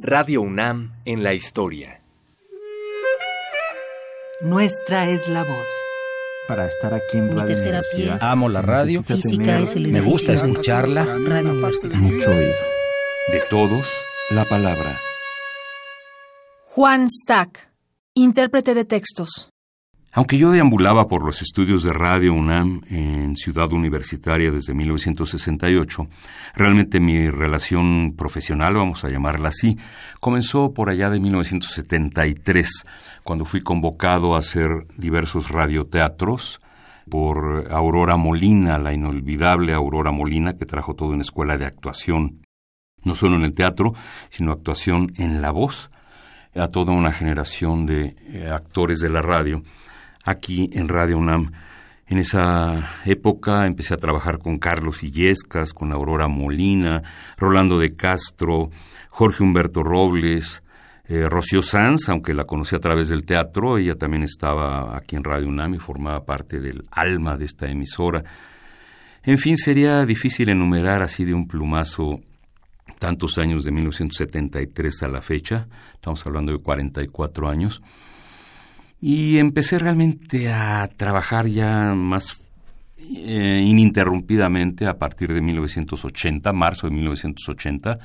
Radio UNAM en la historia. Nuestra es la voz. Para estar aquí en Mi Radio tercera Universidad, piel. Amo la radio. necesita Física tener es el Me gusta escucharla. Radio Universidad. mucho oído. De todos, la palabra. Juan Stack, intérprete de textos. Aunque yo deambulaba por los estudios de Radio UNAM en Ciudad Universitaria desde 1968, realmente mi relación profesional, vamos a llamarla así, comenzó por allá de 1973, cuando fui convocado a hacer diversos radioteatros por Aurora Molina, la inolvidable Aurora Molina, que trajo toda una escuela de actuación, no solo en el teatro, sino actuación en la voz, a toda una generación de eh, actores de la radio aquí en Radio UNAM. En esa época empecé a trabajar con Carlos Illescas, con Aurora Molina, Rolando de Castro, Jorge Humberto Robles, eh, Rocío Sanz, aunque la conocí a través del teatro, ella también estaba aquí en Radio UNAM y formaba parte del alma de esta emisora. En fin, sería difícil enumerar así de un plumazo tantos años de 1973 a la fecha, estamos hablando de 44 años, y empecé realmente a trabajar ya más eh, ininterrumpidamente a partir de 1980, marzo de 1980,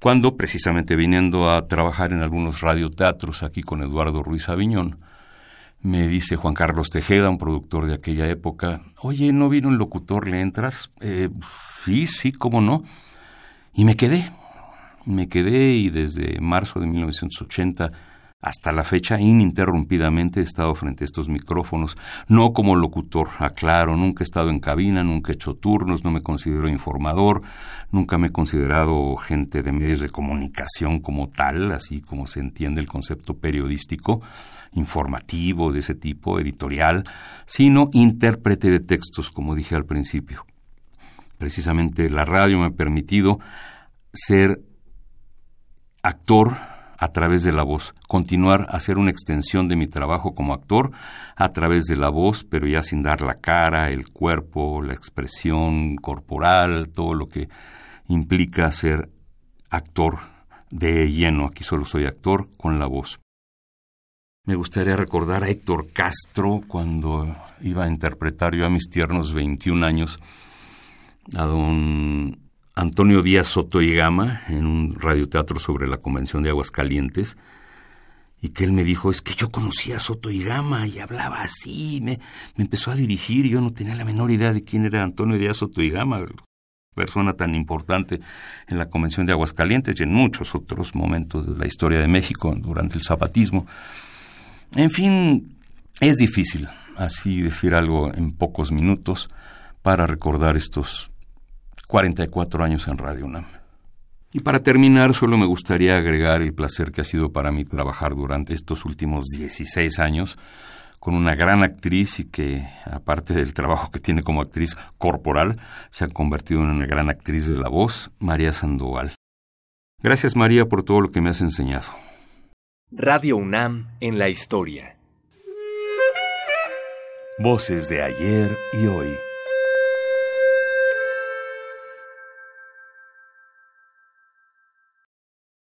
cuando precisamente viniendo a trabajar en algunos radioteatros aquí con Eduardo Ruiz Aviñón, me dice Juan Carlos Tejeda, un productor de aquella época, oye, ¿no vino un locutor, le entras? Eh, sí, sí, cómo no. Y me quedé, me quedé y desde marzo de 1980 hasta la fecha ininterrumpidamente he estado frente a estos micrófonos, no como locutor, aclaro, nunca he estado en cabina, nunca he hecho turnos, no me considero informador, nunca me he considerado gente de medios de comunicación como tal, así como se entiende el concepto periodístico, informativo de ese tipo, editorial, sino intérprete de textos, como dije al principio. Precisamente la radio me ha permitido ser actor a través de la voz, continuar a hacer una extensión de mi trabajo como actor a través de la voz, pero ya sin dar la cara, el cuerpo, la expresión corporal, todo lo que implica ser actor de lleno. Aquí solo soy actor con la voz. Me gustaría recordar a Héctor Castro cuando iba a interpretar yo a mis tiernos 21 años a don Antonio Díaz Soto y Gama en un radioteatro sobre la Convención de Aguascalientes y que él me dijo, es que yo conocía a Soto y Gama y hablaba así, me, me empezó a dirigir y yo no tenía la menor idea de quién era Antonio Díaz Soto y Gama, persona tan importante en la Convención de Aguascalientes y en muchos otros momentos de la historia de México durante el zapatismo. En fin, es difícil así decir algo en pocos minutos para recordar estos 44 años en Radio UNAM. Y para terminar, solo me gustaría agregar el placer que ha sido para mí trabajar durante estos últimos 16 años con una gran actriz y que, aparte del trabajo que tiene como actriz corporal, se ha convertido en una gran actriz de la voz, María Sandoval. Gracias María por todo lo que me has enseñado. Radio UNAM en la historia. Voces de ayer y hoy.